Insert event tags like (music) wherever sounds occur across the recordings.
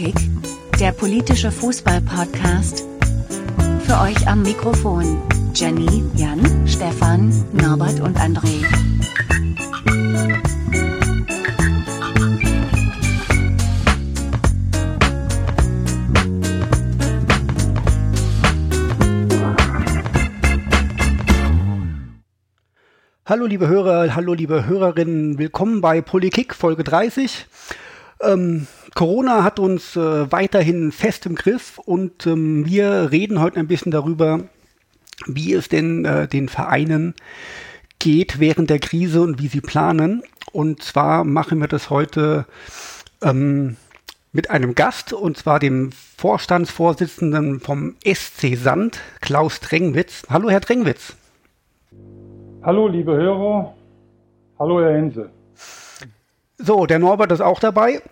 Polikick, der politische Fußball-Podcast. Für euch am Mikrofon Jenny, Jan, Stefan, Norbert und André. Hallo liebe Hörer, hallo liebe Hörerinnen, willkommen bei Polikick Folge 30. Ähm, Corona hat uns äh, weiterhin fest im Griff und ähm, wir reden heute ein bisschen darüber, wie es denn äh, den Vereinen geht während der Krise und wie sie planen. Und zwar machen wir das heute ähm, mit einem Gast, und zwar dem Vorstandsvorsitzenden vom SC Sand, Klaus Drengwitz. Hallo, Herr Drengwitz. Hallo, liebe Hörer. Hallo, Herr Hense. So, der Norbert ist auch dabei.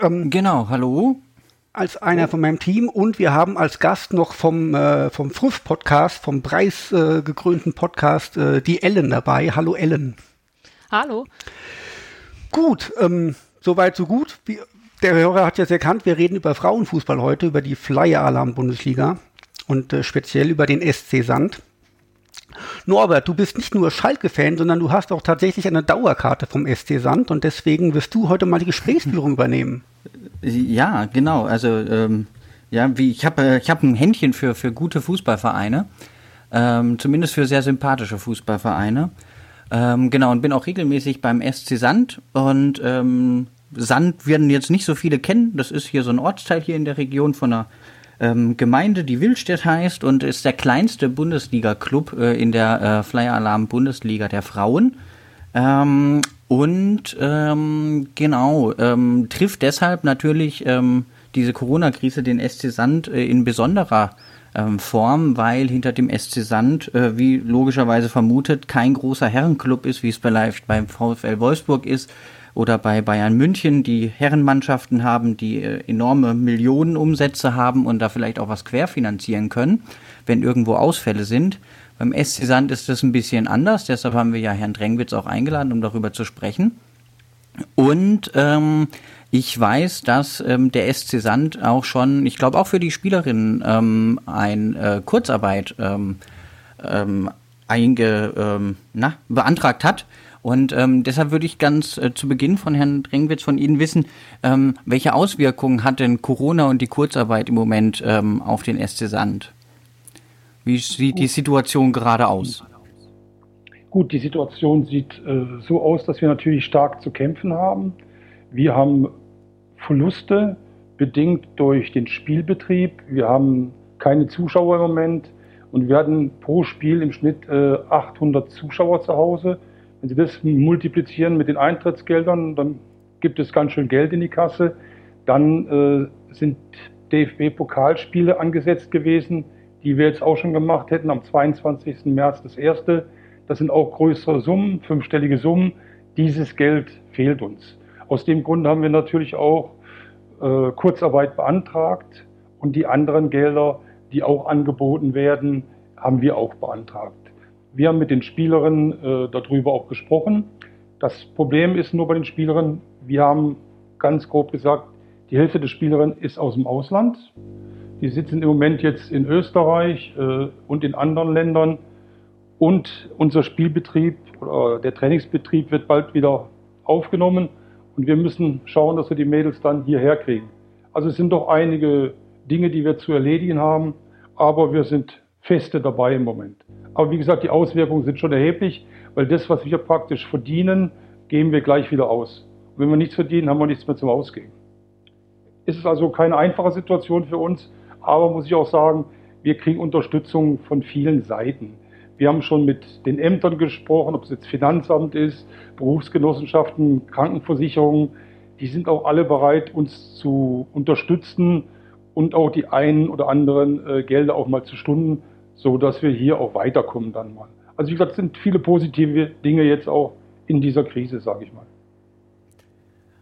Ähm, genau, hallo. Als einer von meinem Team und wir haben als Gast noch vom, äh, vom Früff-Podcast, vom preisgekrönten äh, Podcast, äh, die Ellen dabei. Hallo, Ellen. Hallo. Gut, ähm, soweit so gut. Wie, der Hörer hat jetzt erkannt, wir reden über Frauenfußball heute, über die Flyer-Alarm-Bundesliga und äh, speziell über den SC Sand. Norbert, du bist nicht nur Schalke-Fan, sondern du hast auch tatsächlich eine Dauerkarte vom SC Sand und deswegen wirst du heute mal die Gesprächsführung übernehmen. Ja, genau. Also ähm, ja, wie ich habe äh, ich hab ein Händchen für für gute Fußballvereine, ähm, zumindest für sehr sympathische Fußballvereine. Ähm, genau und bin auch regelmäßig beim SC Sand und ähm, Sand werden jetzt nicht so viele kennen. Das ist hier so ein Ortsteil hier in der Region von einer ähm, Gemeinde, die Willstedt heißt und ist der kleinste Bundesliga-Club äh, in der äh, Flyer Alarm Bundesliga der Frauen. Ähm, und ähm, genau, ähm, trifft deshalb natürlich ähm, diese Corona-Krise den SC Sand äh, in besonderer ähm, Form, weil hinter dem SC Sand, äh, wie logischerweise vermutet, kein großer Herrenclub ist, wie es vielleicht beim VfL Wolfsburg ist, oder bei Bayern München, die Herrenmannschaften haben, die äh, enorme Millionenumsätze haben und da vielleicht auch was querfinanzieren können, wenn irgendwo Ausfälle sind. Beim SC Sand ist das ein bisschen anders, deshalb haben wir ja Herrn Drengwitz auch eingeladen, um darüber zu sprechen. Und ähm, ich weiß, dass ähm, der SC Sand auch schon, ich glaube auch für die Spielerinnen, ähm, ein äh, Kurzarbeit ähm, ähm, einge, ähm, na, beantragt hat. Und ähm, deshalb würde ich ganz äh, zu Beginn von Herrn Drengwitz von Ihnen wissen, ähm, welche Auswirkungen hat denn Corona und die Kurzarbeit im Moment ähm, auf den SC Sand? Wie sieht die Situation gerade aus? Gut, die Situation sieht äh, so aus, dass wir natürlich stark zu kämpfen haben. Wir haben Verluste bedingt durch den Spielbetrieb. Wir haben keine Zuschauer im Moment und wir hatten pro Spiel im Schnitt äh, 800 Zuschauer zu Hause. Wenn Sie das multiplizieren mit den Eintrittsgeldern, dann gibt es ganz schön Geld in die Kasse. Dann äh, sind DFB-Pokalspiele angesetzt gewesen, die wir jetzt auch schon gemacht hätten am 22. März das erste. Das sind auch größere Summen, fünfstellige Summen. Dieses Geld fehlt uns. Aus dem Grund haben wir natürlich auch äh, Kurzarbeit beantragt und die anderen Gelder, die auch angeboten werden, haben wir auch beantragt. Wir haben mit den Spielerinnen äh, darüber auch gesprochen. Das Problem ist nur bei den Spielerinnen, wir haben ganz grob gesagt, die Hälfte der Spielerinnen ist aus dem Ausland. Die sitzen im Moment jetzt in Österreich äh, und in anderen Ländern. Und unser Spielbetrieb oder der Trainingsbetrieb wird bald wieder aufgenommen. Und wir müssen schauen, dass wir die Mädels dann hierher kriegen. Also es sind doch einige Dinge, die wir zu erledigen haben. Aber wir sind feste dabei im Moment. Aber wie gesagt, die Auswirkungen sind schon erheblich, weil das, was wir praktisch verdienen, geben wir gleich wieder aus. Und wenn wir nichts verdienen, haben wir nichts mehr zum Ausgeben. Es ist also keine einfache Situation für uns, aber muss ich auch sagen, wir kriegen Unterstützung von vielen Seiten. Wir haben schon mit den Ämtern gesprochen, ob es jetzt Finanzamt ist, Berufsgenossenschaften, Krankenversicherungen. Die sind auch alle bereit, uns zu unterstützen und auch die einen oder anderen äh, Gelder auch mal zu stunden so dass wir hier auch weiterkommen dann mal. Also wie gesagt, es sind viele positive Dinge jetzt auch in dieser Krise, sage ich mal.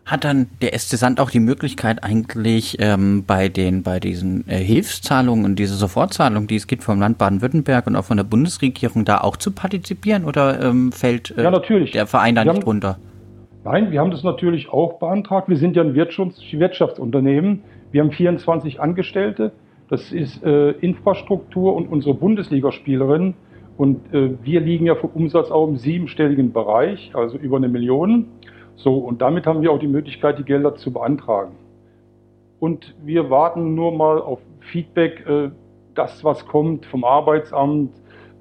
Hat dann der SC Sand auch die Möglichkeit eigentlich ähm, bei den bei diesen äh, Hilfszahlungen und diese Sofortzahlungen, die es gibt vom Land Baden-Württemberg und auch von der Bundesregierung, da auch zu partizipieren oder ähm, fällt äh, ja, der Verein da wir nicht haben, runter? Nein, wir haben das natürlich auch beantragt. Wir sind ja ein Wirtschafts Wirtschaftsunternehmen. Wir haben 24 Angestellte. Das ist äh, Infrastruktur und unsere Bundesligaspielerinnen. Und äh, wir liegen ja vom Umsatz auch im siebenstelligen Bereich, also über eine Million. So, und damit haben wir auch die Möglichkeit, die Gelder zu beantragen. Und wir warten nur mal auf Feedback, äh, das, was kommt vom Arbeitsamt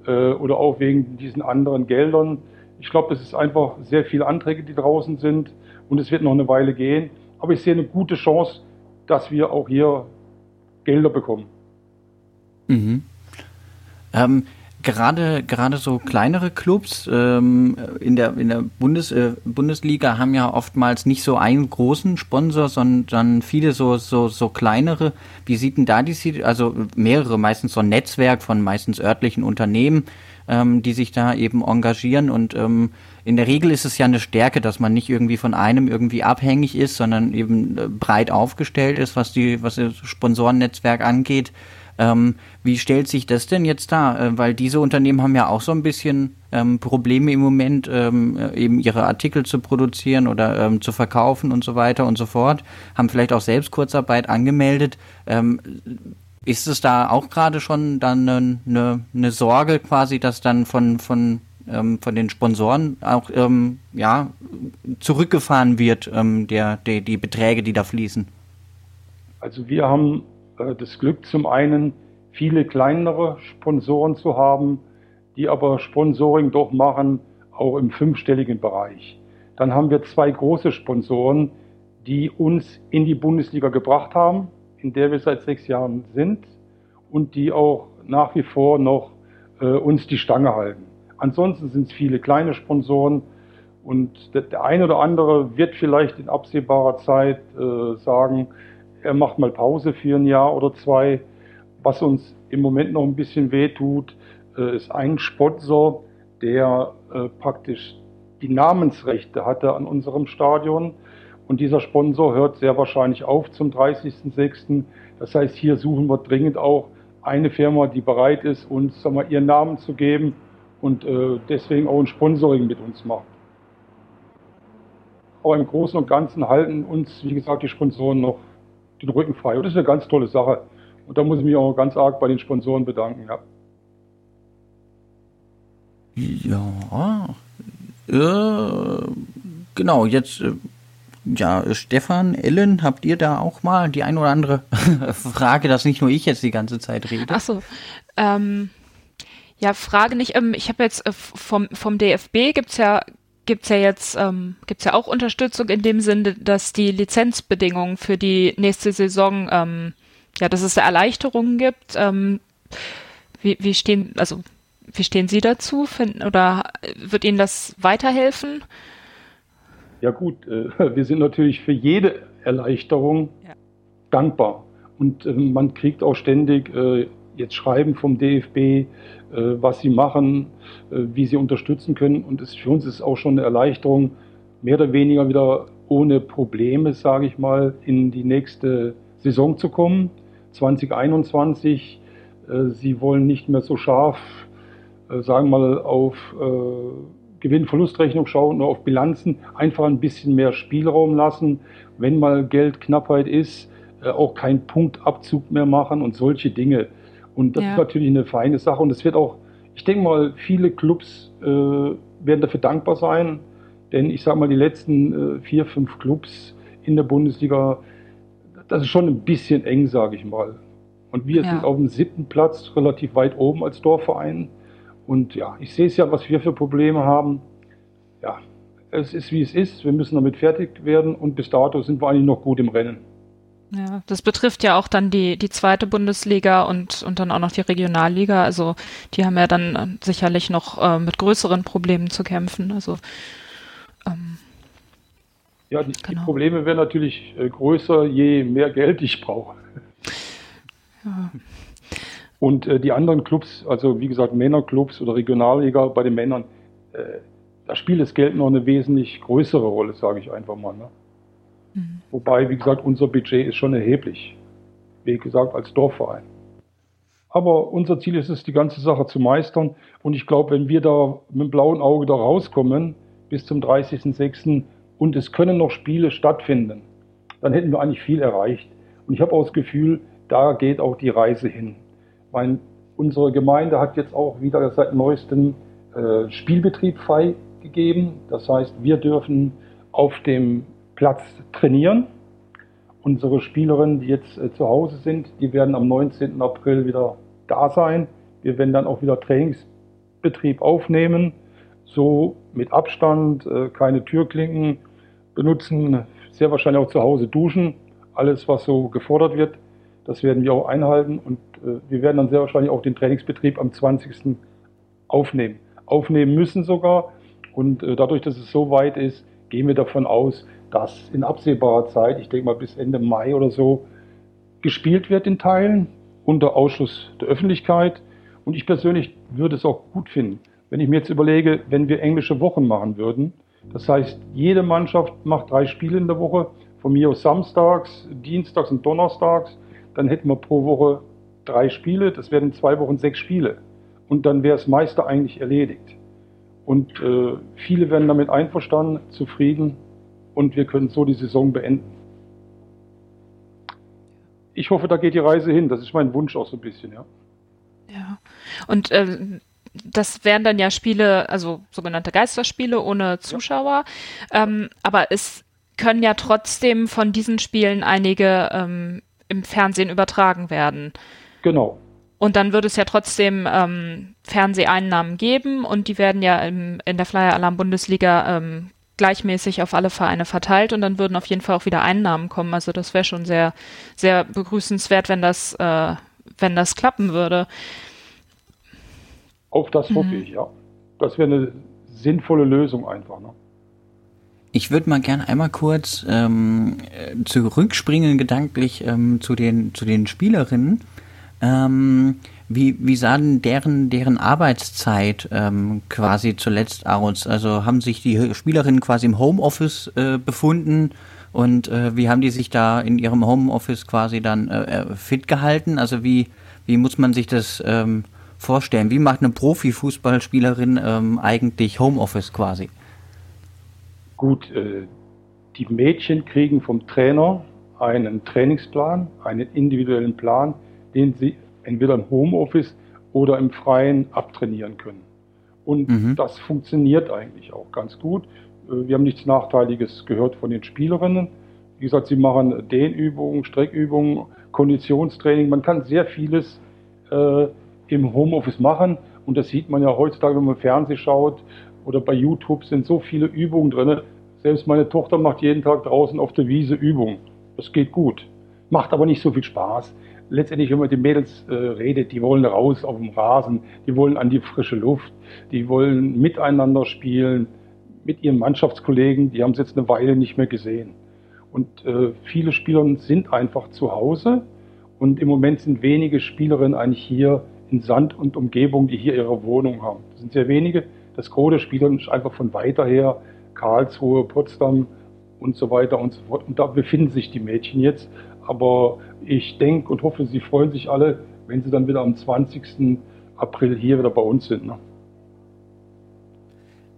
äh, oder auch wegen diesen anderen Geldern. Ich glaube, es ist einfach sehr viele Anträge, die draußen sind und es wird noch eine Weile gehen. Aber ich sehe eine gute Chance, dass wir auch hier Gelder bekommen. Mhm. Ähm, gerade, gerade so kleinere Clubs ähm, in der, in der Bundes, äh, Bundesliga haben ja oftmals nicht so einen großen Sponsor, sondern viele so, so, so kleinere. Wie sieht denn da die, also mehrere, meistens so ein Netzwerk von meistens örtlichen Unternehmen, ähm, die sich da eben engagieren und ähm, in der Regel ist es ja eine Stärke, dass man nicht irgendwie von einem irgendwie abhängig ist, sondern eben äh, breit aufgestellt ist, was die, was das Sponsorennetzwerk angeht. Ähm, wie stellt sich das denn jetzt dar? Äh, weil diese Unternehmen haben ja auch so ein bisschen ähm, Probleme im Moment, ähm, äh, eben ihre Artikel zu produzieren oder ähm, zu verkaufen und so weiter und so fort. Haben vielleicht auch selbst Kurzarbeit angemeldet. Ist es da auch gerade schon dann eine, eine, eine Sorge quasi, dass dann von, von ähm, von den Sponsoren auch ähm, ja, zurückgefahren wird, ähm, der, der, die Beträge, die da fließen? Also wir haben äh, das Glück, zum einen viele kleinere Sponsoren zu haben, die aber Sponsoring doch machen, auch im fünfstelligen Bereich. Dann haben wir zwei große Sponsoren, die uns in die Bundesliga gebracht haben, in der wir seit sechs Jahren sind und die auch nach wie vor noch äh, uns die Stange halten. Ansonsten sind es viele kleine Sponsoren und der, der eine oder andere wird vielleicht in absehbarer Zeit äh, sagen, er macht mal Pause für ein Jahr oder zwei. Was uns im Moment noch ein bisschen wehtut, äh, ist ein Sponsor, der äh, praktisch die Namensrechte hatte an unserem Stadion. Und dieser Sponsor hört sehr wahrscheinlich auf zum 30.06. Das heißt, hier suchen wir dringend auch eine Firma, die bereit ist, uns sag mal, ihren Namen zu geben und äh, deswegen auch ein Sponsoring mit uns macht. Aber im Großen und Ganzen halten uns, wie gesagt, die Sponsoren noch den Rücken frei. Und das ist eine ganz tolle Sache. Und da muss ich mich auch ganz arg bei den Sponsoren bedanken. Ja, ja äh, genau, jetzt, äh, ja, Stefan, Ellen, habt ihr da auch mal die ein oder andere (laughs) Frage, dass nicht nur ich jetzt die ganze Zeit rede? Ach so, ähm, ja, Frage nicht, ähm, ich habe jetzt äh, vom, vom DFB gibt's ja gibt's ja jetzt ähm, gibt's ja auch Unterstützung in dem Sinne, dass die Lizenzbedingungen für die nächste Saison ähm, ja, dass es da Erleichterungen gibt. Ähm, wie, wie stehen also wie stehen Sie dazu? Finden, oder wird Ihnen das weiterhelfen? Ja gut, äh, (laughs) wir sind natürlich für jede Erleichterung ja. dankbar und äh, man kriegt auch ständig äh, jetzt Schreiben vom DFB, was sie machen, wie sie unterstützen können. Und es, für uns ist es auch schon eine Erleichterung, mehr oder weniger wieder ohne Probleme, sage ich mal, in die nächste Saison zu kommen. 2021, äh, sie wollen nicht mehr so scharf, sagen wir mal, auf Gewinn-Verlustrechnung schauen oder auf Bilanzen, einfach ein bisschen mehr Spielraum lassen. Wenn mal Geldknappheit ist, auch keinen Punktabzug mehr machen und solche Dinge. Und das ja. ist natürlich eine feine Sache. Und es wird auch, ich denke mal, viele Clubs äh, werden dafür dankbar sein. Denn ich sage mal, die letzten äh, vier, fünf Clubs in der Bundesliga, das ist schon ein bisschen eng, sage ich mal. Und wir ja. sind auf dem siebten Platz, relativ weit oben als Dorfverein. Und ja, ich sehe es ja, was wir für Probleme haben. Ja, es ist wie es ist. Wir müssen damit fertig werden. Und bis dato sind wir eigentlich noch gut im Rennen. Ja, das betrifft ja auch dann die, die zweite Bundesliga und, und dann auch noch die Regionalliga. Also die haben ja dann äh, sicherlich noch äh, mit größeren Problemen zu kämpfen. Also ähm, ja, die, genau. die, Probleme werden natürlich äh, größer, je mehr Geld ich brauche. Ja. Und äh, die anderen Clubs, also wie gesagt Männerclubs oder Regionalliga bei den Männern, äh, da spielt das Geld noch eine wesentlich größere Rolle, sage ich einfach mal. Ne? Mhm. Wobei, wie gesagt, unser Budget ist schon erheblich. Wie gesagt, als Dorfverein. Aber unser Ziel ist es, die ganze Sache zu meistern. Und ich glaube, wenn wir da mit dem blauen Auge da rauskommen, bis zum 30.06. und es können noch Spiele stattfinden, dann hätten wir eigentlich viel erreicht. Und ich habe auch das Gefühl, da geht auch die Reise hin. Mein, unsere Gemeinde hat jetzt auch wieder seit neuestem äh, Spielbetrieb freigegeben. Das heißt, wir dürfen auf dem Platz trainieren. Unsere Spielerinnen, die jetzt äh, zu Hause sind, die werden am 19. April wieder da sein. Wir werden dann auch wieder Trainingsbetrieb aufnehmen, so mit Abstand, äh, keine Türklinken benutzen, sehr wahrscheinlich auch zu Hause duschen. Alles, was so gefordert wird, das werden wir auch einhalten und äh, wir werden dann sehr wahrscheinlich auch den Trainingsbetrieb am 20. aufnehmen. Aufnehmen müssen sogar und äh, dadurch, dass es so weit ist, gehen wir davon aus, dass in absehbarer Zeit, ich denke mal bis Ende Mai oder so, gespielt wird in Teilen unter Ausschuss der Öffentlichkeit. Und ich persönlich würde es auch gut finden, wenn ich mir jetzt überlege, wenn wir englische Wochen machen würden. Das heißt, jede Mannschaft macht drei Spiele in der Woche, von mir aus samstags, dienstags und donnerstags. Dann hätten wir pro Woche drei Spiele, das wären in zwei Wochen sechs Spiele. Und dann wäre das meiste eigentlich erledigt. Und äh, viele werden damit einverstanden, zufrieden und wir können so die Saison beenden. Ich hoffe, da geht die Reise hin. Das ist mein Wunsch auch so ein bisschen, ja. Ja. Und äh, das wären dann ja Spiele, also sogenannte Geisterspiele ohne Zuschauer. Ja. Ähm, aber es können ja trotzdem von diesen Spielen einige ähm, im Fernsehen übertragen werden. Genau. Und dann würde es ja trotzdem ähm, Fernseheinnahmen geben und die werden ja im, in der Flyer Alarm Bundesliga ähm, gleichmäßig auf alle Vereine verteilt und dann würden auf jeden Fall auch wieder Einnahmen kommen. Also das wäre schon sehr, sehr begrüßenswert, wenn das, äh, wenn das klappen würde. Auf das hoffe mhm. ich, ja. Das wäre eine sinnvolle Lösung einfach. Ne? Ich würde mal gerne einmal kurz ähm, zurückspringen gedanklich ähm, zu den zu den Spielerinnen. Ähm, wie, wie sah denn deren, deren Arbeitszeit ähm, quasi zuletzt aus? Also haben sich die Spielerinnen quasi im Homeoffice äh, befunden und äh, wie haben die sich da in ihrem Homeoffice quasi dann äh, äh, fit gehalten? Also wie, wie muss man sich das ähm, vorstellen? Wie macht eine Profifußballspielerin ähm, eigentlich Homeoffice quasi? Gut, äh, die Mädchen kriegen vom Trainer einen Trainingsplan, einen individuellen Plan, den sie entweder im Homeoffice oder im Freien abtrainieren können. Und mhm. das funktioniert eigentlich auch ganz gut. Äh, wir haben nichts Nachteiliges gehört von den Spielerinnen. Wie gesagt, sie machen Dehnübungen, Streckübungen, Konditionstraining. Man kann sehr vieles äh, im Homeoffice machen. Und das sieht man ja heutzutage, wenn man Fernsehen schaut oder bei YouTube sind so viele Übungen drin. Selbst meine Tochter macht jeden Tag draußen auf der Wiese Übungen. Das geht gut. Macht aber nicht so viel Spaß letztendlich, wenn man mit den Mädels äh, redet, die wollen raus auf dem Rasen, die wollen an die frische Luft, die wollen miteinander spielen, mit ihren Mannschaftskollegen, die haben sie jetzt eine Weile nicht mehr gesehen. Und äh, viele Spieler sind einfach zu Hause und im Moment sind wenige Spielerinnen eigentlich hier in Sand und Umgebung, die hier ihre Wohnung haben. Das sind sehr wenige. Das große Spieler ist einfach von weiter her, Karlsruhe, Potsdam und so weiter und so fort. Und da befinden sich die Mädchen jetzt. Aber ich denke und hoffe, Sie freuen sich alle, wenn Sie dann wieder am 20. April hier wieder bei uns sind. Ne?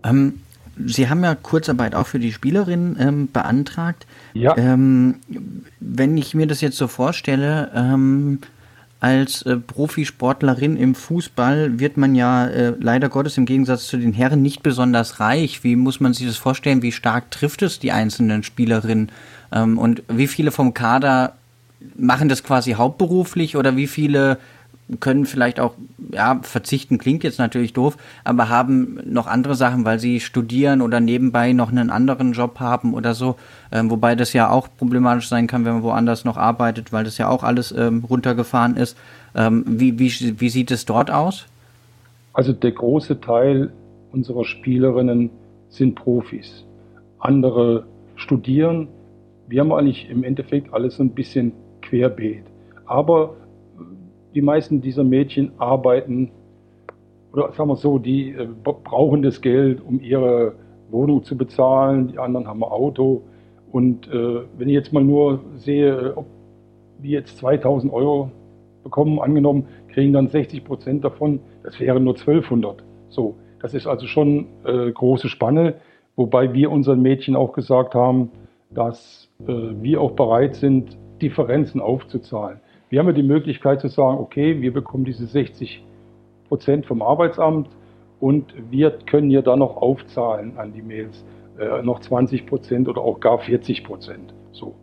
Ähm, Sie haben ja Kurzarbeit auch für die Spielerin ähm, beantragt. Ja. Ähm, wenn ich mir das jetzt so vorstelle, ähm, als äh, Profisportlerin im Fußball wird man ja äh, leider Gottes im Gegensatz zu den Herren nicht besonders reich. Wie muss man sich das vorstellen? Wie stark trifft es die einzelnen Spielerinnen? Ähm, und wie viele vom Kader machen das quasi hauptberuflich oder wie viele können vielleicht auch, ja, verzichten klingt jetzt natürlich doof, aber haben noch andere Sachen, weil sie studieren oder nebenbei noch einen anderen Job haben oder so. Ähm, wobei das ja auch problematisch sein kann, wenn man woanders noch arbeitet, weil das ja auch alles ähm, runtergefahren ist. Ähm, wie, wie, wie sieht es dort aus? Also der große Teil unserer Spielerinnen sind Profis. Andere studieren. Wir haben eigentlich im Endeffekt alles so ein bisschen querbeet. Aber die meisten dieser Mädchen arbeiten, oder sagen wir so, die äh, brauchen das Geld, um ihre Wohnung zu bezahlen, die anderen haben ein Auto. Und äh, wenn ich jetzt mal nur sehe, ob die jetzt 2000 Euro bekommen, angenommen, kriegen dann 60 Prozent davon, das wären nur 1200. So, das ist also schon äh, große Spanne, wobei wir unseren Mädchen auch gesagt haben, dass äh, wir auch bereit sind, Differenzen aufzuzahlen. Wir haben ja die Möglichkeit zu sagen, okay, wir bekommen diese 60 Prozent vom Arbeitsamt und wir können ja dann noch aufzahlen an die Mails, äh, noch 20 Prozent oder auch gar 40 Prozent. So.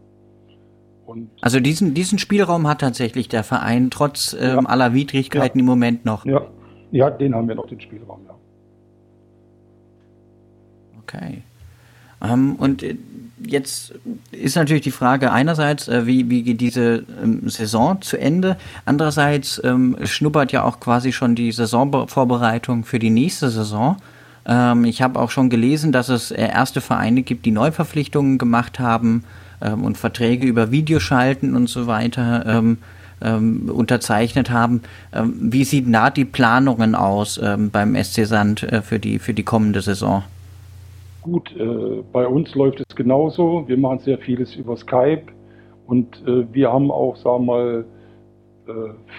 Und also diesen, diesen Spielraum hat tatsächlich der Verein trotz ähm, ja. aller Widrigkeiten ja. im Moment noch. Ja. ja, den haben wir noch, den Spielraum, ja. Okay. Ähm, und äh, jetzt ist natürlich die Frage einerseits, äh, wie, wie geht diese ähm, Saison zu Ende? Andererseits ähm, schnuppert ja auch quasi schon die Saisonvorbereitung für die nächste Saison. Ähm, ich habe auch schon gelesen, dass es äh, erste Vereine gibt, die Neuverpflichtungen gemacht haben und Verträge über Videoschalten und so weiter unterzeichnet haben. wie sieht da die Planungen aus beim SC Sand äh, für, die, für die kommende Saison? Gut, äh, bei uns läuft es genauso. Wir machen sehr vieles über Skype und äh, wir haben auch, sagen wir mal, äh,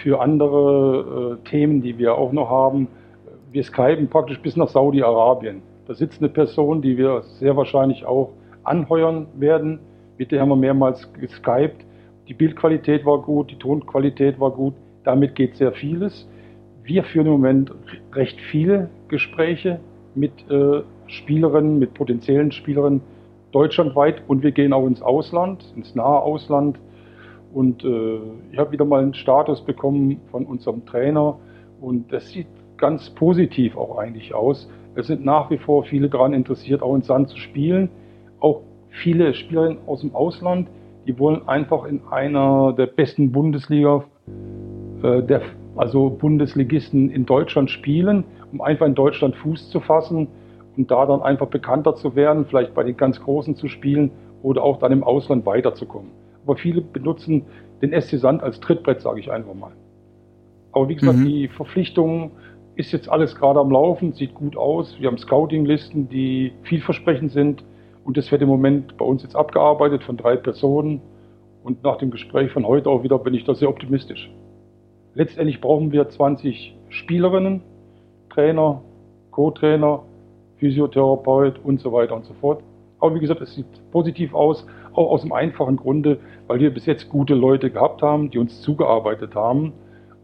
für andere äh, Themen, die wir auch noch haben, wir skypen praktisch bis nach Saudi-Arabien. Da sitzt eine Person, die wir sehr wahrscheinlich auch anheuern werden. Mit der haben wir mehrmals geskypt. Die Bildqualität war gut, die Tonqualität war gut. Damit geht sehr vieles. Wir führen im Moment recht viele Gespräche mit äh, Spielerinnen, mit potenziellen Spielerinnen deutschlandweit und wir gehen auch ins Ausland, ins nahe Ausland. Und äh, ich habe wieder mal einen Status bekommen von unserem Trainer und das sieht ganz positiv auch eigentlich aus. Es sind nach wie vor viele daran interessiert, auch in Sand zu spielen. Auch viele Spielerinnen aus dem Ausland, die wollen einfach in einer der besten Bundesliga, äh, der, also Bundesligisten in Deutschland spielen, um einfach in Deutschland Fuß zu fassen und da dann einfach bekannter zu werden, vielleicht bei den ganz Großen zu spielen oder auch dann im Ausland weiterzukommen. Aber viele benutzen den SC Sand als Trittbrett, sage ich einfach mal. Aber wie gesagt, mhm. die Verpflichtungen ist jetzt alles gerade am Laufen, sieht gut aus. Wir haben Scouting-Listen, die vielversprechend sind. Und das wird im Moment bei uns jetzt abgearbeitet von drei Personen. Und nach dem Gespräch von heute auch wieder bin ich da sehr optimistisch. Letztendlich brauchen wir 20 Spielerinnen, Trainer, Co-Trainer, Physiotherapeut und so weiter und so fort. Aber wie gesagt, es sieht positiv aus, auch aus dem einfachen Grunde, weil wir bis jetzt gute Leute gehabt haben, die uns zugearbeitet haben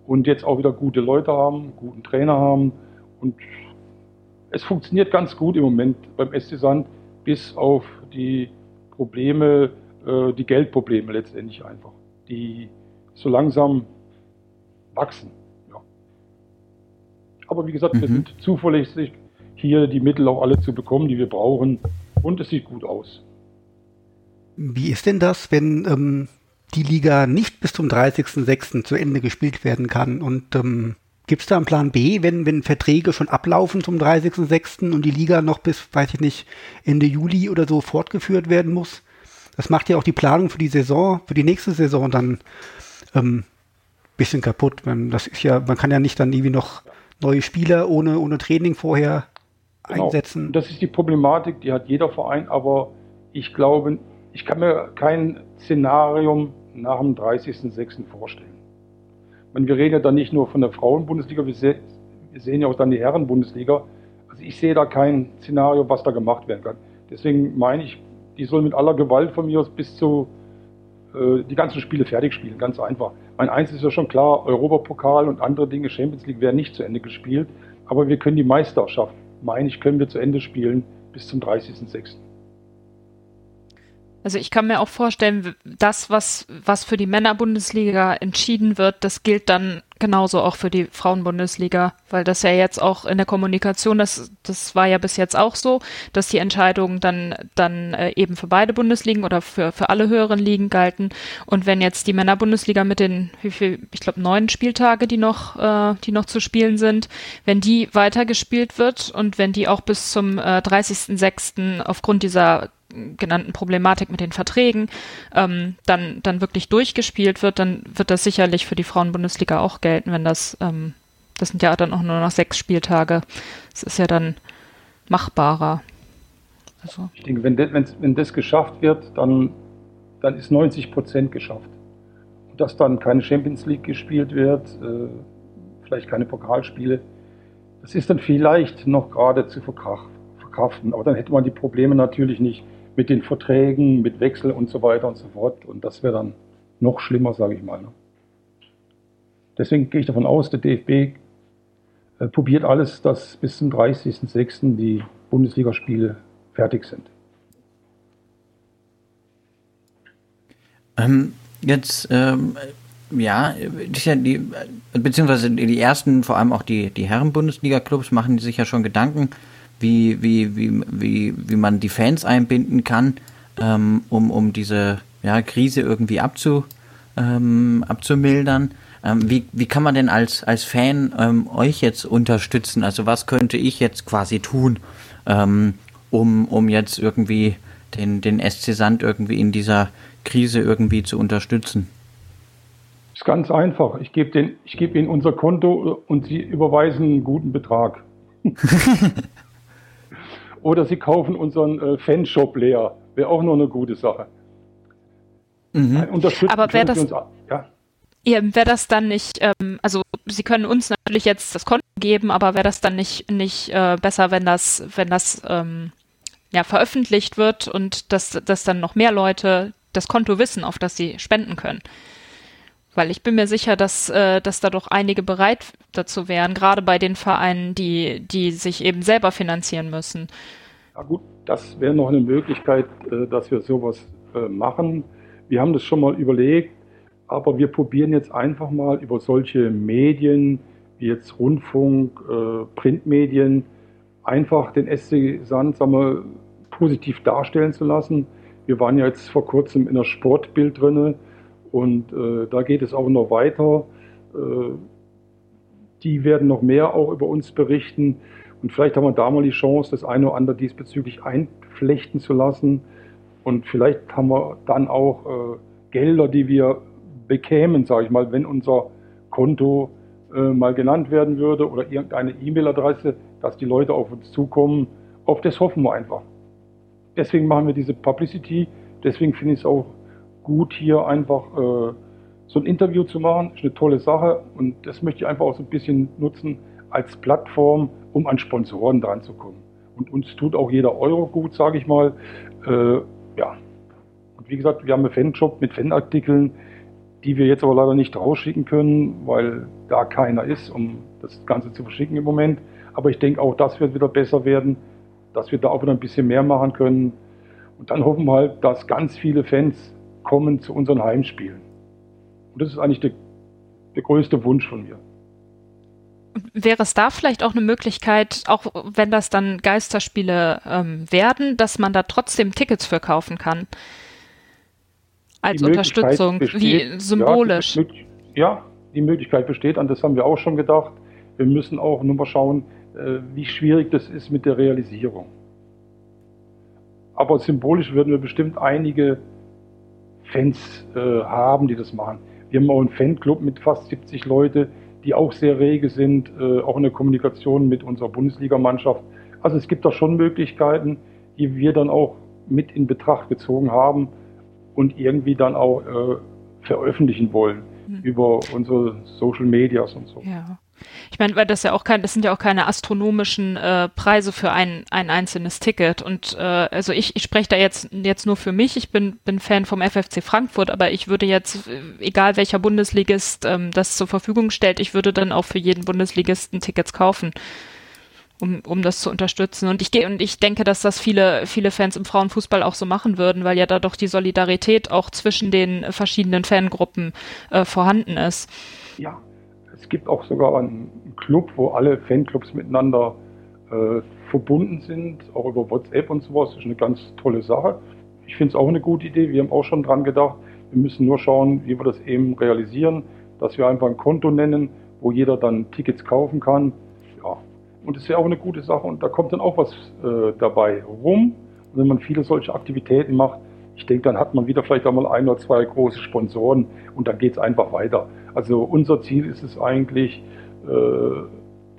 und jetzt auch wieder gute Leute haben, guten Trainer haben und es funktioniert ganz gut im Moment beim SC Sand, bis auf die Probleme, äh, die Geldprobleme letztendlich einfach, die so langsam wachsen. Ja. Aber wie gesagt, mhm. wir sind zuverlässig, hier die Mittel auch alle zu bekommen, die wir brauchen. Und es sieht gut aus. Wie ist denn das, wenn ähm, die Liga nicht bis zum 30.06. zu Ende gespielt werden kann? Und ähm, gibt es da einen Plan B, wenn, wenn Verträge schon ablaufen zum 30.06. und die Liga noch bis, weiß ich nicht, Ende Juli oder so fortgeführt werden muss? Das macht ja auch die Planung für die Saison, für die nächste Saison dann ähm, bisschen kaputt. Das ist ja, man kann ja nicht dann irgendwie noch neue Spieler ohne, ohne Training vorher genau. einsetzen. Das ist die Problematik, die hat jeder Verein, aber ich glaube, ich kann mir kein Szenarium nach dem 30.06. vorstellen. Meine, wir reden ja dann nicht nur von der Frauenbundesliga, wir, se wir sehen ja auch dann die Herrenbundesliga. Also ich sehe da kein Szenario, was da gemacht werden kann. Deswegen meine ich, die sollen mit aller Gewalt von mir aus bis zu äh, die ganzen Spiele fertig spielen, ganz einfach. Mein eins ist ja schon klar, Europapokal und andere Dinge, Champions League werden nicht zu Ende gespielt, aber wir können die Meisterschaft meine ich, können wir zu Ende spielen bis zum 30.06. Also ich kann mir auch vorstellen, das, was, was für die Männerbundesliga entschieden wird, das gilt dann genauso auch für die Frauenbundesliga, weil das ja jetzt auch in der Kommunikation, das, das war ja bis jetzt auch so, dass die Entscheidungen dann, dann äh, eben für beide Bundesligen oder für, für alle höheren Ligen galten. Und wenn jetzt die Männerbundesliga mit den, ich glaube, neun Spieltage, die noch, äh, die noch zu spielen sind, wenn die weitergespielt wird und wenn die auch bis zum äh, 30.06. aufgrund dieser genannten Problematik mit den Verträgen ähm, dann, dann wirklich durchgespielt wird, dann wird das sicherlich für die Frauenbundesliga auch gelten, wenn das, ähm, das sind ja dann auch nur noch sechs Spieltage. Das ist ja dann machbarer. Also. Ich denke, wenn, das, wenn das geschafft wird, dann, dann ist 90 Prozent geschafft. Und dass dann keine Champions League gespielt wird, äh, vielleicht keine Pokalspiele, das ist dann vielleicht noch gerade zu verkraften. Aber dann hätte man die Probleme natürlich nicht mit den Verträgen, mit Wechsel und so weiter und so fort. Und das wäre dann noch schlimmer, sage ich mal. Ne? Deswegen gehe ich davon aus, der DFB äh, probiert alles, dass bis zum 30.06. die Bundesligaspiele fertig sind. Ähm, jetzt, ähm, ja, die, beziehungsweise die ersten, vor allem auch die, die Herren-Bundesliga-Clubs machen sich ja schon Gedanken, wie, wie, wie, wie, wie man die Fans einbinden kann, ähm, um, um diese ja, Krise irgendwie abzu, ähm, abzumildern. Ähm, wie, wie kann man denn als, als Fan ähm, euch jetzt unterstützen? Also was könnte ich jetzt quasi tun, ähm, um, um jetzt irgendwie den, den SC Sand irgendwie in dieser Krise irgendwie zu unterstützen? Ist ganz einfach. Ich gebe den, ich gebe Ihnen unser Konto und Sie überweisen einen guten Betrag. (laughs) Oder Sie kaufen unseren äh, Fanshop leer. Wäre auch noch eine gute Sache. Mhm. Aber wäre das, uns, ja? ja wäre das dann nicht, ähm, also Sie können uns natürlich jetzt das Konto geben, aber wäre das dann nicht, nicht äh, besser, wenn das, wenn das ähm, ja, veröffentlicht wird und dass, dass dann noch mehr Leute das Konto wissen, auf das sie spenden können? Weil ich bin mir sicher, dass, äh, dass da doch einige bereit dazu wären, gerade bei den Vereinen, die, die sich eben selber finanzieren müssen. Ja gut, das wäre noch eine Möglichkeit, äh, dass wir sowas äh, machen. Wir haben das schon mal überlegt, aber wir probieren jetzt einfach mal über solche Medien wie jetzt Rundfunk, äh, Printmedien, einfach den SC Sand sagen wir, positiv darstellen zu lassen. Wir waren ja jetzt vor kurzem in der Sportbild drinne und äh, da geht es auch noch weiter. Äh, die werden noch mehr auch über uns berichten. Und vielleicht haben wir da mal die Chance, das eine oder andere diesbezüglich einflechten zu lassen. Und vielleicht haben wir dann auch äh, Gelder, die wir bekämen, sage ich mal, wenn unser Konto äh, mal genannt werden würde oder irgendeine E-Mail-Adresse, dass die Leute auf uns zukommen. Auf das hoffen wir einfach. Deswegen machen wir diese Publicity. Deswegen finde ich es auch gut, hier einfach äh, so ein Interview zu machen. Ist eine tolle Sache und das möchte ich einfach auch so ein bisschen nutzen als Plattform, um an Sponsoren dran zu kommen. Und uns tut auch jeder Euro gut, sage ich mal. Äh, ja. Und wie gesagt, wir haben einen Fanshop mit Fanartikeln, die wir jetzt aber leider nicht rausschicken können, weil da keiner ist, um das Ganze zu verschicken im Moment. Aber ich denke auch, das wird wieder besser werden, dass wir da auch wieder ein bisschen mehr machen können. Und dann hoffen wir halt, dass ganz viele Fans kommen zu unseren Heimspielen. Und das ist eigentlich der, der größte Wunsch von mir. Wäre es da vielleicht auch eine Möglichkeit, auch wenn das dann Geisterspiele ähm, werden, dass man da trotzdem Tickets für kaufen kann? Als Unterstützung, besteht, wie symbolisch. Ja die, ja, die Möglichkeit besteht, an das haben wir auch schon gedacht. Wir müssen auch nur mal schauen, äh, wie schwierig das ist mit der Realisierung. Aber symbolisch würden wir bestimmt einige Fans äh, haben, die das machen. Wir haben auch einen Fanclub mit fast 70 Leute, die auch sehr rege sind, äh, auch in der Kommunikation mit unserer Bundesligamannschaft. Also es gibt da schon Möglichkeiten, die wir dann auch mit in Betracht gezogen haben und irgendwie dann auch äh, veröffentlichen wollen mhm. über unsere Social Medias und so. Ja. Ich meine, weil das ja auch kein, das sind ja auch keine astronomischen äh, Preise für ein, ein einzelnes Ticket. Und äh, also ich, ich spreche da jetzt, jetzt nur für mich. Ich bin, bin Fan vom FFC Frankfurt, aber ich würde jetzt, äh, egal welcher Bundesligist ähm, das zur Verfügung stellt, ich würde dann auch für jeden Bundesligisten Tickets kaufen. Um, um das zu unterstützen. Und ich gehe und ich denke, dass das viele, viele Fans im Frauenfußball auch so machen würden, weil ja da doch die Solidarität auch zwischen den verschiedenen Fangruppen äh, vorhanden ist. Ja, es gibt auch sogar einen Club, wo alle Fanclubs miteinander äh, verbunden sind, auch über WhatsApp und sowas. Das ist eine ganz tolle Sache. Ich finde es auch eine gute Idee. Wir haben auch schon dran gedacht. Wir müssen nur schauen, wie wir das eben realisieren, dass wir einfach ein Konto nennen, wo jeder dann Tickets kaufen kann. Ja, und das wäre auch eine gute Sache und da kommt dann auch was äh, dabei rum. Und wenn man viele solche Aktivitäten macht, ich denke, dann hat man wieder vielleicht einmal ein oder zwei große Sponsoren und dann geht es einfach weiter. Also unser Ziel ist es eigentlich, äh,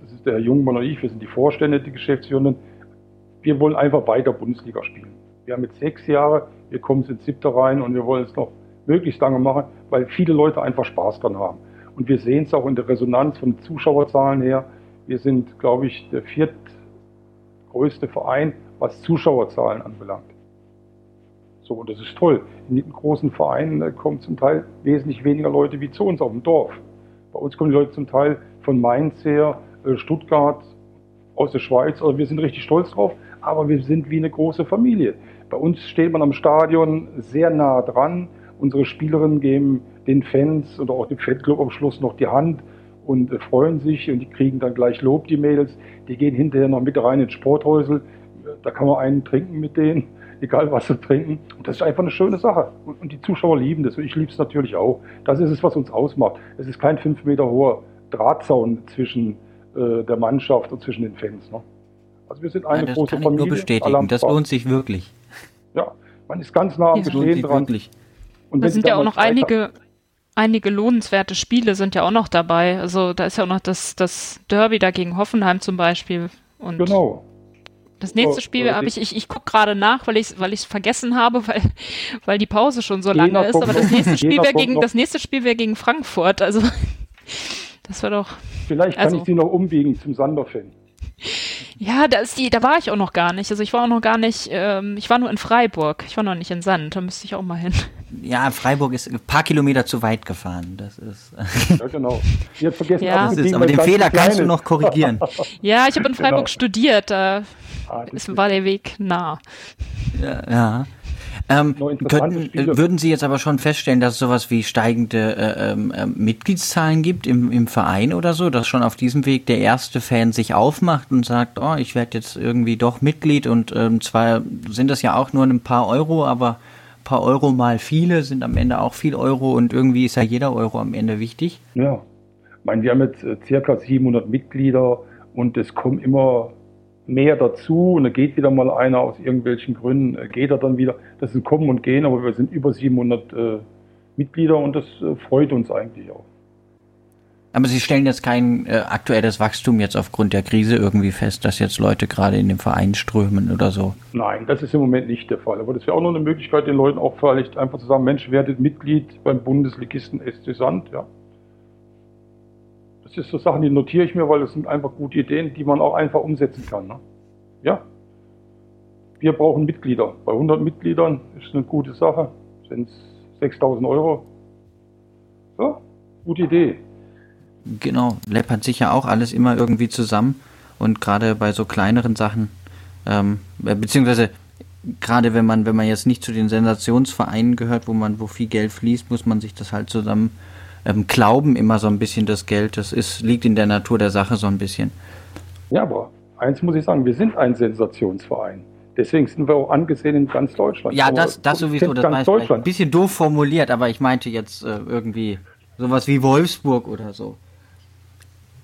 das ist der Herr Jungmann und ich, wir sind die Vorstände, die Geschäftsführenden, wir wollen einfach weiter Bundesliga spielen. Wir haben jetzt sechs Jahre, wir kommen ins siebte rein und wir wollen es noch möglichst lange machen, weil viele Leute einfach Spaß dran haben. Und wir sehen es auch in der Resonanz von Zuschauerzahlen her. Wir sind, glaube ich, der viertgrößte Verein, was Zuschauerzahlen anbelangt. So, und das ist toll. In den großen Vereinen äh, kommen zum Teil wesentlich weniger Leute wie zu uns auf dem Dorf. Bei uns kommen die Leute zum Teil von Mainz her, äh, Stuttgart, aus der Schweiz. Also wir sind richtig stolz drauf, aber wir sind wie eine große Familie. Bei uns steht man am Stadion sehr nah dran. Unsere Spielerinnen geben den Fans oder auch dem Fettclub am Schluss noch die Hand und äh, freuen sich und die kriegen dann gleich Lob, die Mädels. Die gehen hinterher noch mit rein ins Sporthäusel. Da kann man einen trinken mit denen egal was sie trinken. Und das ist einfach eine schöne Sache. Und die Zuschauer lieben das. Und ich liebe es natürlich auch. Das ist es, was uns ausmacht. Es ist kein fünf Meter hoher Drahtzaun zwischen äh, der Mannschaft und zwischen den Fans. Ne? Also wir sind eine ja, das große kann ich Familie. Nur bestätigen. Das lohnt sich wirklich. Ja, man ist ganz nah am ja, Geschehen dran. Wirklich. Und da sind ja auch noch einige, einige lohnenswerte Spiele sind ja auch noch dabei. Also da ist ja auch noch das, das Derby da gegen Hoffenheim zum Beispiel. Und genau. Das nächste Spiel habe ich, ich, ich gucke gerade nach, weil ich es weil vergessen habe, (laughs) weil, weil die Pause schon so lange ist. Aber das nächste Spiel wäre gegen, das nächste Spiel wäre gegen Frankfurt. Also (laughs) das war doch. Vielleicht kann also, ich sie noch umbiegen zum Sanderfan. Ja, da ist die, da war ich auch noch gar nicht. Also ich war auch noch gar nicht, ähm, ich war nur in Freiburg. Ich war noch nicht in Sand, da müsste ich auch mal hin. Ja, Freiburg ist ein paar Kilometer zu weit gefahren. Das ist. (laughs) ja, genau. Jetzt vergessen ja. das ist, aber den Fehler kannst du noch korrigieren. (laughs) ja, ich habe in Freiburg genau. studiert. Da Ah, es war der Weg nah. Ja, ja. Ähm, könnten, würden Sie jetzt aber schon feststellen, dass es sowas wie steigende äh, äh, Mitgliedszahlen gibt im, im Verein oder so, dass schon auf diesem Weg der erste Fan sich aufmacht und sagt, oh, ich werde jetzt irgendwie doch Mitglied und ähm, zwar sind das ja auch nur ein paar Euro, aber ein paar Euro mal viele sind am Ende auch viel Euro und irgendwie ist ja jeder Euro am Ende wichtig. Ja, ich meine, wir haben jetzt äh, circa 700 Mitglieder und es kommen immer mehr dazu und da geht wieder mal einer aus irgendwelchen Gründen, äh, geht er dann wieder. Das sind Kommen und Gehen, aber wir sind über 700 äh, Mitglieder und das äh, freut uns eigentlich auch. Aber Sie stellen jetzt kein äh, aktuelles Wachstum jetzt aufgrund der Krise irgendwie fest, dass jetzt Leute gerade in den Verein strömen oder so? Nein, das ist im Moment nicht der Fall. Aber das wäre auch noch eine Möglichkeit, den Leuten auch vielleicht einfach zu sagen, Mensch, werdet Mitglied beim Bundesligisten SC Sand, ja. Das so Sachen, die notiere ich mir, weil das sind einfach gute Ideen, die man auch einfach umsetzen kann. Ne? Ja. Wir brauchen Mitglieder. Bei 100 Mitgliedern ist eine gute Sache. Sind es 6000 Euro. So, gute Idee. Genau, läppert sich ja auch alles immer irgendwie zusammen. Und gerade bei so kleineren Sachen, ähm, beziehungsweise gerade wenn man, wenn man jetzt nicht zu den Sensationsvereinen gehört, wo man, wo viel Geld fließt, muss man sich das halt zusammen ähm, glauben immer so ein bisschen das Geld. Das ist, liegt in der Natur der Sache so ein bisschen. Ja, aber eins muss ich sagen, wir sind ein Sensationsverein. Deswegen sind wir auch angesehen in ganz Deutschland. Ja, das, das sowieso, das weiß Deutschland. Ein bisschen doof formuliert, aber ich meinte jetzt äh, irgendwie sowas wie Wolfsburg oder so.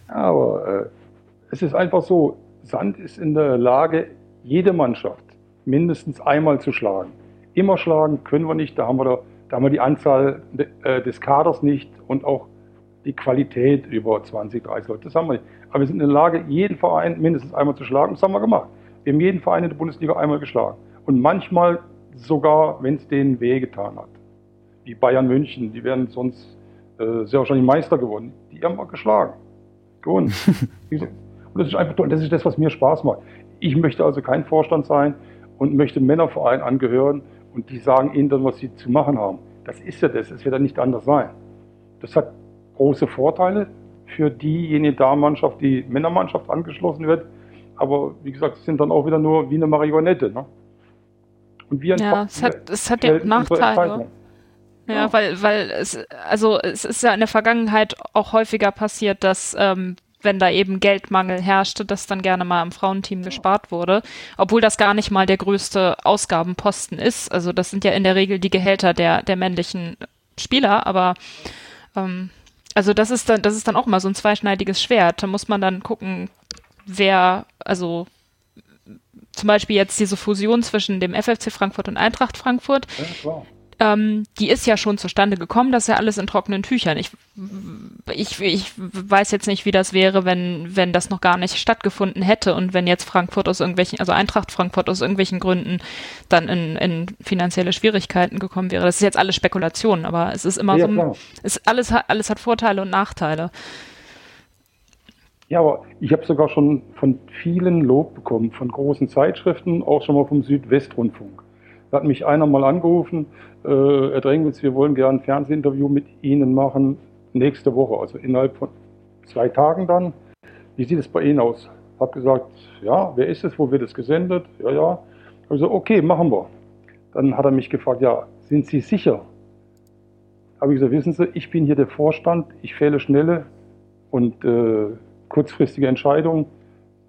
Aber äh, es ist einfach so, Sand ist in der Lage, jede Mannschaft mindestens einmal zu schlagen. Immer schlagen können wir nicht, da haben wir da da haben wir die Anzahl äh, des Kaders nicht und auch die Qualität über 20, 30 Leute. Das haben wir nicht. Aber wir sind in der Lage, jeden Verein mindestens einmal zu schlagen. Das haben wir gemacht. Wir haben jeden Verein in der Bundesliga einmal geschlagen. Und manchmal sogar, wenn es denen wehgetan hat. Wie Bayern München, die wären sonst äh, sehr wahrscheinlich Meister geworden. Die haben wir geschlagen. Gewonnen. (laughs) und das ist einfach toll. Das ist das, was mir Spaß macht. Ich möchte also kein Vorstand sein und möchte Männerverein angehören, und die sagen ihnen dann, was sie zu machen haben. Das ist ja das, es wird ja nicht anders sein. Das hat große Vorteile für diejenige Damenmannschaft, die Männermannschaft angeschlossen wird. Aber wie gesagt, es sind dann auch wieder nur wie eine Marionette. Ne? Und wir ja, es hat, es hat ja Nachteile. Ja, ja, weil, weil es, also es ist ja in der Vergangenheit auch häufiger passiert, dass ähm, wenn da eben Geldmangel herrschte, dass dann gerne mal im Frauenteam gespart wurde, obwohl das gar nicht mal der größte Ausgabenposten ist. Also das sind ja in der Regel die Gehälter der, der männlichen Spieler, aber ähm, also das ist dann, das ist dann auch mal so ein zweischneidiges Schwert. Da muss man dann gucken, wer, also zum Beispiel jetzt diese Fusion zwischen dem FFC Frankfurt und Eintracht Frankfurt. Ja, ähm, die ist ja schon zustande gekommen, das ist ja alles in trockenen Tüchern. Ich, ich, ich weiß jetzt nicht, wie das wäre, wenn, wenn das noch gar nicht stattgefunden hätte und wenn jetzt Frankfurt aus irgendwelchen, also Eintracht Frankfurt aus irgendwelchen Gründen dann in, in finanzielle Schwierigkeiten gekommen wäre. Das ist jetzt alles Spekulation, aber es ist immer ja, so, es alles, alles hat Vorteile und Nachteile. Ja, aber ich habe sogar schon von vielen Lob bekommen, von großen Zeitschriften, auch schon mal vom Südwestrundfunk Da hat mich einer mal angerufen, äh, Herr Drengens, wir wollen gerne ein Fernsehinterview mit Ihnen machen nächste Woche, also innerhalb von zwei Tagen dann. Wie sieht es bei Ihnen aus? Hab gesagt, ja, wer ist es, wo wird es gesendet? Ja, ja. Also okay, machen wir. Dann hat er mich gefragt, ja, sind Sie sicher? Habe ich gesagt, wissen Sie, ich bin hier der Vorstand, ich fehle schnelle und äh, kurzfristige Entscheidungen.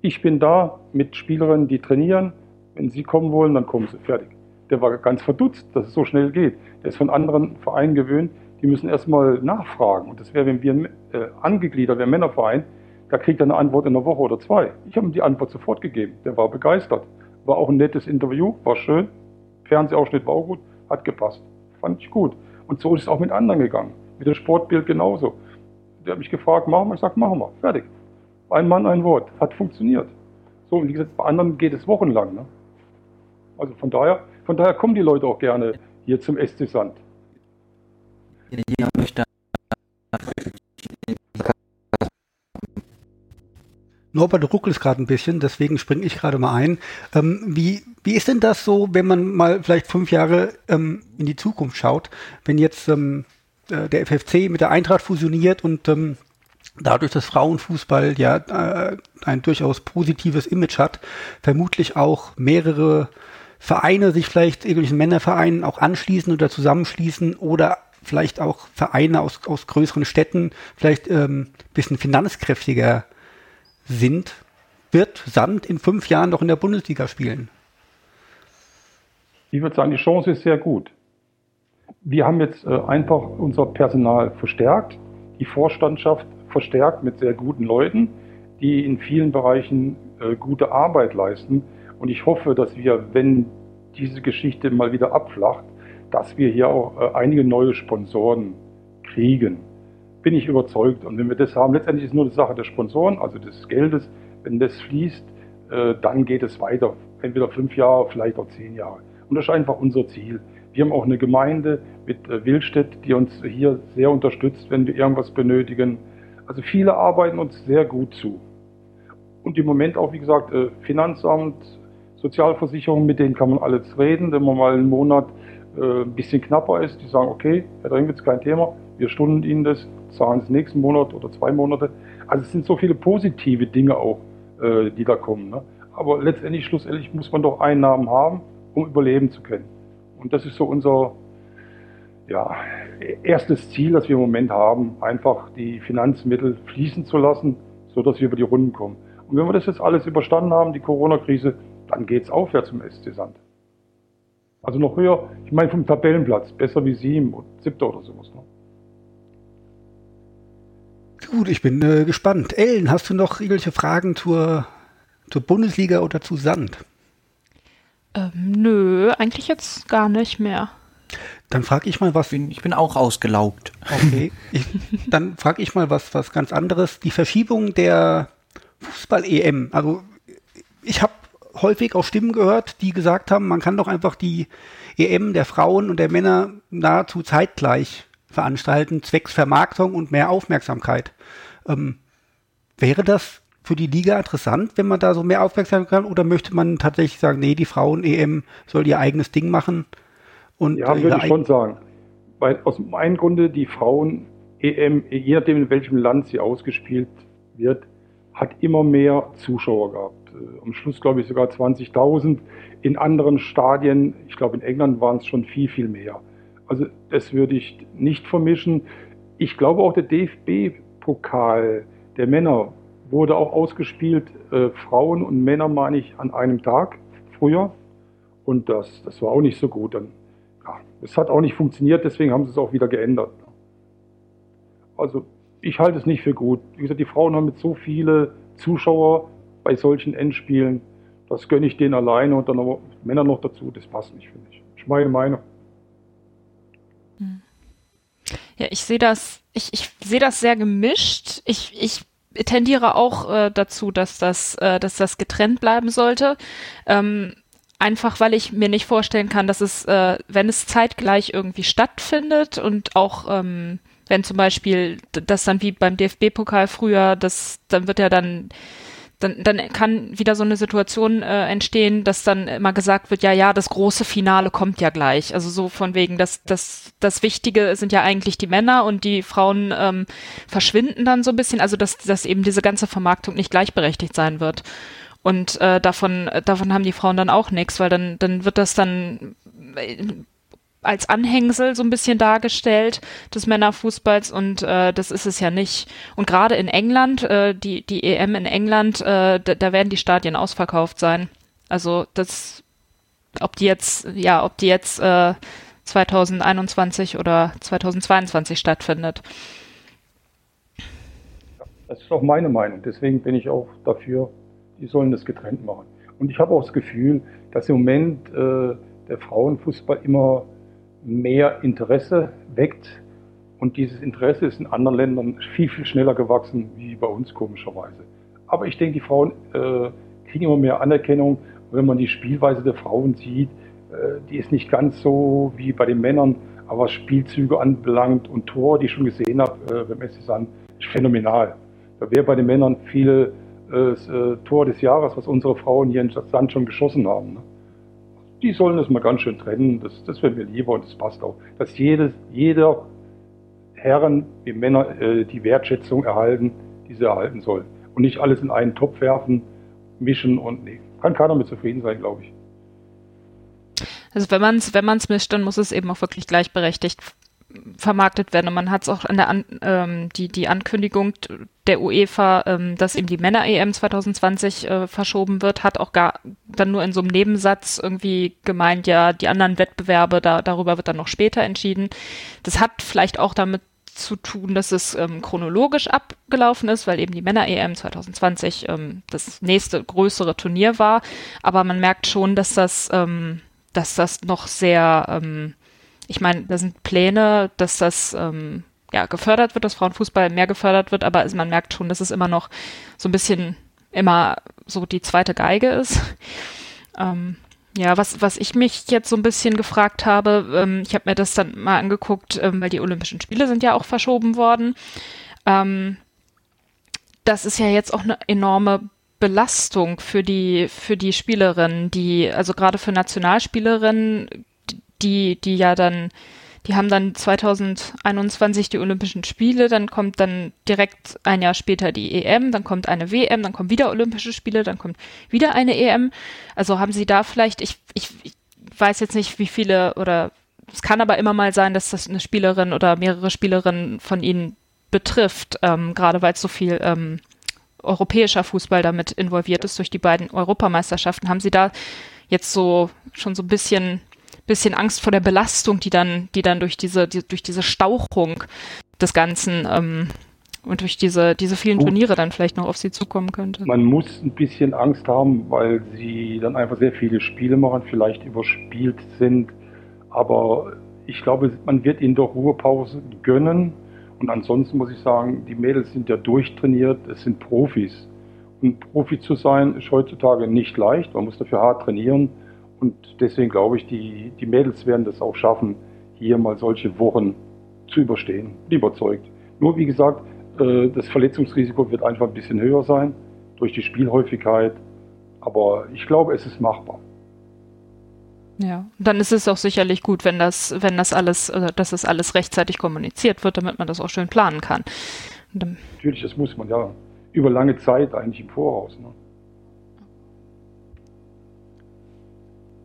Ich bin da mit Spielerinnen, die trainieren. Wenn Sie kommen wollen, dann kommen Sie. Fertig. Der war ganz verdutzt, dass es so schnell geht. Der ist von anderen Vereinen gewöhnt, die müssen erstmal nachfragen. Und das wäre, wenn wir äh, angegliedert wären, Männerverein, da kriegt er eine Antwort in einer Woche oder zwei. Ich habe ihm die Antwort sofort gegeben. Der war begeistert. War auch ein nettes Interview, war schön. Fernsehausschnitt war auch gut, hat gepasst. Fand ich gut. Und so ist es auch mit anderen gegangen. Mit dem Sportbild genauso. Der hat mich gefragt, machen wir? Ich sage, machen wir. Fertig. Ein Mann, ein Wort. Hat funktioniert. So, wie gesagt, bei anderen geht es wochenlang. Ne? Also von daher, von daher kommen die Leute auch gerne hier zum SC Sand. Norbert ruckelt gerade ein bisschen, deswegen springe ich gerade mal ein. Ähm, wie, wie ist denn das so, wenn man mal vielleicht fünf Jahre ähm, in die Zukunft schaut, wenn jetzt ähm, äh, der FFC mit der Eintracht fusioniert und ähm, dadurch, dass Frauenfußball ja äh, ein durchaus positives Image hat, vermutlich auch mehrere Vereine sich vielleicht irgendwelchen Männervereinen auch anschließen oder zusammenschließen oder vielleicht auch Vereine aus, aus größeren Städten vielleicht ähm, bisschen finanzkräftiger sind, wird Sand in fünf Jahren noch in der Bundesliga spielen? Ich würde sagen, die Chance ist sehr gut. Wir haben jetzt äh, einfach unser Personal verstärkt, die Vorstandschaft verstärkt mit sehr guten Leuten, die in vielen Bereichen äh, gute Arbeit leisten. Und ich hoffe, dass wir, wenn diese Geschichte mal wieder abflacht, dass wir hier auch äh, einige neue Sponsoren kriegen bin ich überzeugt. Und wenn wir das haben, letztendlich ist nur die Sache der Sponsoren, also des Geldes, wenn das fließt, äh, dann geht es weiter. Entweder fünf Jahre, vielleicht auch zehn Jahre. Und das ist einfach unser Ziel. Wir haben auch eine Gemeinde mit äh, Willstedt, die uns hier sehr unterstützt, wenn wir irgendwas benötigen. Also viele arbeiten uns sehr gut zu. Und im Moment auch, wie gesagt, Finanzamt, Sozialversicherung, mit denen kann man alles reden. Wenn man mal einen Monat ein bisschen knapper ist, die sagen, okay, Herr Dringwitz, kein Thema, wir stunden Ihnen das, zahlen es nächsten Monat oder zwei Monate. Also es sind so viele positive Dinge auch, äh, die da kommen. Ne? Aber letztendlich, schlussendlich muss man doch Einnahmen haben, um überleben zu können. Und das ist so unser ja, erstes Ziel, das wir im Moment haben, einfach die Finanzmittel fließen zu lassen, sodass wir über die Runden kommen. Und wenn wir das jetzt alles überstanden haben, die Corona-Krise, dann geht es aufwärts im SC Sand. Also noch höher, ich meine vom Tabellenplatz, besser wie sieben oder siebter oder sowas. Ne? Gut, ich bin äh, gespannt. Ellen, hast du noch irgendwelche Fragen zur, zur Bundesliga oder zu Sand? Ähm, nö, eigentlich jetzt gar nicht mehr. Dann frage ich mal was. Ich bin, ich bin auch ausgelaugt. Okay. Ich, dann frage ich mal was, was ganz anderes. Die Verschiebung der Fußball-EM. Also ich habe häufig auch Stimmen gehört, die gesagt haben, man kann doch einfach die EM der Frauen und der Männer nahezu zeitgleich veranstalten, zwecks Vermarktung und mehr Aufmerksamkeit. Ähm, wäre das für die Liga interessant, wenn man da so mehr Aufmerksamkeit hat, oder möchte man tatsächlich sagen, nee, die Frauen-EM soll ihr eigenes Ding machen? Und ja, würde ich schon sagen. Weil aus meinem Grunde die Frauen-EM, je nachdem in welchem Land sie ausgespielt wird, hat immer mehr Zuschauer gehabt. Äh, am Schluss glaube ich sogar 20.000. In anderen Stadien, ich glaube in England waren es schon viel, viel mehr. Also das würde ich nicht vermischen. Ich glaube auch der DFB-Pokal der Männer wurde auch ausgespielt, äh, Frauen und Männer meine ich an einem Tag früher. Und das, das war auch nicht so gut. Dann, ja, es hat auch nicht funktioniert, deswegen haben sie es auch wieder geändert. Also ich halte es nicht für gut. Wie gesagt, die Frauen haben mit so viele Zuschauer bei solchen Endspielen, das gönne ich denen alleine und dann aber Männer noch dazu, das passt nicht, finde ich. Das ist meine Meinung. Ja, ich sehe das, ich, ich sehe das sehr gemischt. Ich, ich tendiere auch äh, dazu, dass das, äh, dass das getrennt bleiben sollte. Ähm, einfach weil ich mir nicht vorstellen kann, dass es, äh, wenn es zeitgleich irgendwie stattfindet und auch ähm, wenn zum Beispiel das dann wie beim DFB-Pokal früher, das dann wird ja dann dann, dann kann wieder so eine Situation äh, entstehen, dass dann immer gesagt wird, ja, ja, das große Finale kommt ja gleich. Also so von wegen, dass das, das Wichtige sind ja eigentlich die Männer und die Frauen ähm, verschwinden dann so ein bisschen. Also dass, dass eben diese ganze Vermarktung nicht gleichberechtigt sein wird. Und äh, davon, davon haben die Frauen dann auch nichts, weil dann, dann wird das dann als Anhängsel so ein bisschen dargestellt des Männerfußballs und äh, das ist es ja nicht. Und gerade in England, äh, die, die EM in England, äh, da, da werden die Stadien ausverkauft sein. Also das, ob die jetzt, ja, ob die jetzt äh, 2021 oder 2022 stattfindet. Das ist auch meine Meinung. Deswegen bin ich auch dafür, die sollen das getrennt machen. Und ich habe auch das Gefühl, dass im Moment äh, der Frauenfußball immer mehr Interesse weckt. Und dieses Interesse ist in anderen Ländern viel, viel schneller gewachsen wie bei uns komischerweise. Aber ich denke, die Frauen äh, kriegen immer mehr Anerkennung. Wenn man die Spielweise der Frauen sieht, äh, die ist nicht ganz so wie bei den Männern. Aber was Spielzüge anbelangt und Tor, die ich schon gesehen habe äh, beim SC ist phänomenal. Da wäre bei den Männern viele äh, äh, Tor des Jahres, was unsere Frauen hier in Sand schon geschossen haben. Ne? Die sollen das mal ganz schön trennen. Das, das wäre mir lieber und das passt auch. Dass jedes, jeder Herren wie Männer äh, die Wertschätzung erhalten, die sie erhalten soll. Und nicht alles in einen Topf werfen, mischen und nee. Kann keiner mit zufrieden sein, glaube ich. Also wenn man es wenn man's mischt, dann muss es eben auch wirklich gleichberechtigt vermarktet werden. Und man hat es auch an der An ähm, die, die Ankündigung der UEFA, ähm, dass eben die Männer-EM 2020 äh, verschoben wird, hat auch gar dann nur in so einem Nebensatz irgendwie gemeint, ja, die anderen Wettbewerbe, da, darüber wird dann noch später entschieden. Das hat vielleicht auch damit zu tun, dass es ähm, chronologisch abgelaufen ist, weil eben die Männer-EM 2020 ähm, das nächste größere Turnier war. Aber man merkt schon, dass das, ähm, dass das noch sehr ähm, ich meine, da sind Pläne, dass das ähm, ja, gefördert wird, dass Frauenfußball mehr gefördert wird, aber man merkt schon, dass es immer noch so ein bisschen immer so die zweite Geige ist. (laughs) Ähm, ja, was, was ich mich jetzt so ein bisschen gefragt habe, ähm, ich habe mir das dann mal angeguckt, ähm, weil die Olympischen Spiele sind ja auch verschoben worden. Ähm, das ist ja jetzt auch eine enorme Belastung für die, für die Spielerinnen, die, also gerade für Nationalspielerinnen die, die ja dann, die haben dann 2021 die Olympischen Spiele, dann kommt dann direkt ein Jahr später die EM, dann kommt eine WM, dann kommen wieder Olympische Spiele, dann kommt wieder eine EM. Also haben sie da vielleicht, ich, ich, ich weiß jetzt nicht, wie viele oder es kann aber immer mal sein, dass das eine Spielerin oder mehrere Spielerinnen von ihnen betrifft, ähm, gerade weil es so viel ähm, europäischer Fußball damit involviert ist durch die beiden Europameisterschaften. Haben Sie da jetzt so schon so ein bisschen bisschen Angst vor der Belastung, die dann, die dann durch diese, die, durch diese Stauchung des Ganzen ähm, und durch diese, diese vielen Gut. Turniere dann vielleicht noch auf sie zukommen könnte. Man muss ein bisschen Angst haben, weil sie dann einfach sehr viele Spiele machen, vielleicht überspielt sind. Aber ich glaube, man wird ihnen doch Ruhepause gönnen. Und ansonsten muss ich sagen, die Mädels sind ja durchtrainiert, es sind Profis. Und Profi zu sein ist heutzutage nicht leicht, man muss dafür hart trainieren. Und deswegen glaube ich, die, die Mädels werden das auch schaffen, hier mal solche Wochen zu überstehen. Überzeugt. Nur wie gesagt, äh, das Verletzungsrisiko wird einfach ein bisschen höher sein durch die Spielhäufigkeit. Aber ich glaube, es ist machbar. Ja, dann ist es auch sicherlich gut, wenn das, wenn das alles, äh, dass das alles rechtzeitig kommuniziert wird, damit man das auch schön planen kann. Natürlich, das muss man ja über lange Zeit eigentlich im Voraus. Ne?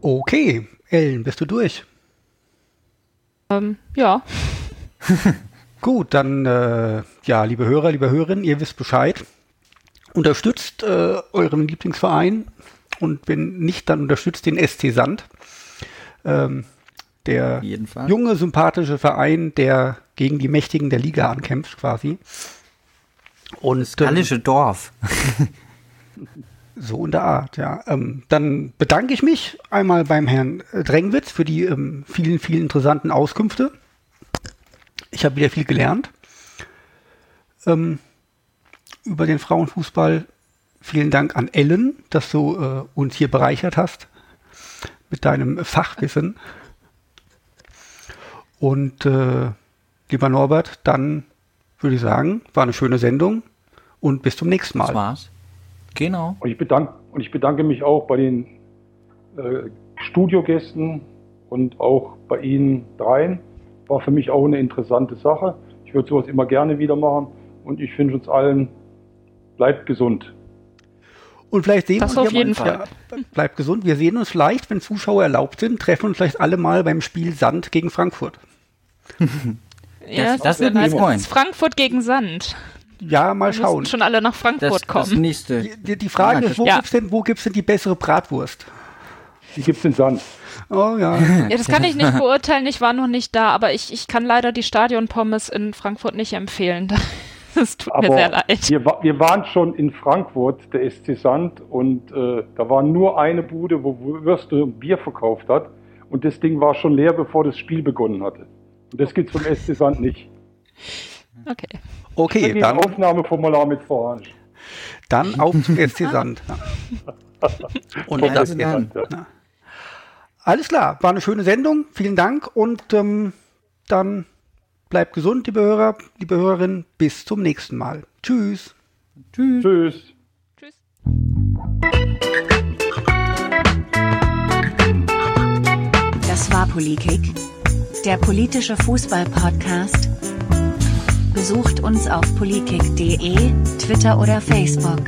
Okay, Ellen, bist du durch? Ähm, ja. (laughs) Gut, dann, äh, ja, liebe Hörer, liebe Hörerinnen, ihr wisst Bescheid. Unterstützt äh, euren Lieblingsverein und wenn nicht, dann unterstützt den SC Sand. Ähm, der junge, sympathische Verein, der gegen die Mächtigen der Liga ankämpft, quasi. Und, das gallische ähm, Dorf. (laughs) So in der Art, ja. Ähm, dann bedanke ich mich einmal beim Herrn Drängwitz für die ähm, vielen, vielen interessanten Auskünfte. Ich habe wieder viel gelernt ähm, über den Frauenfußball. Vielen Dank an Ellen, dass du äh, uns hier bereichert hast mit deinem Fachwissen. Und äh, lieber Norbert, dann würde ich sagen, war eine schöne Sendung und bis zum nächsten Mal. Das war's. Genau. Und ich, bedank, und ich bedanke mich auch bei den äh, Studiogästen und auch bei Ihnen dreien. War für mich auch eine interessante Sache. Ich würde sowas immer gerne wieder machen und ich wünsche uns allen, bleibt gesund. Und vielleicht sehen Das wir uns auf ja jeden mal, Fall. Ja, bleibt gesund. Wir sehen uns vielleicht, wenn Zuschauer erlaubt sind, treffen uns vielleicht alle mal beim Spiel Sand gegen Frankfurt. Ja, das das freuen. ist Frankfurt gegen Sand. Ja, mal Wir schauen. schon alle nach Das, Frankfurt das kommen. nächste. Die, die, Frage Ja, ist, wo ja. gibt's denn, wo gibt's denn die bessere Bratwurst? Die gibt es in Sand. Oh ja. (laughs) Ja, das kann ich nicht beurteilen, ich war noch nicht da, aber ich, ich kann leider die Stadionpommes in Frankfurt nicht empfehlen. (laughs) Das tut mir Aber sehr leid. wir, wir waren schon in Frankfurt, der SC Sand, und äh, da war nur eine Bude, wo Würste und Bier verkauft hat. Und das Ding war schon leer, bevor das Spiel begonnen hatte. Und das gibt's vom SC Sand nicht. Okay. Okay, ein dann, Aufnahmeformular mit voran. dann auf (laughs) zum SC Sand. Ja. Und Vom das Sand, ja. Alles klar, war eine schöne Sendung. Vielen Dank und ähm, dann bleibt gesund, liebe Hörer, liebe Hörerinnen. Bis zum nächsten Mal. Tschüss. Tschüss. Tschüss. Das war Polikick, der politische Fußball-Podcast. Besucht uns auf polikick.de, Twitter oder Facebook.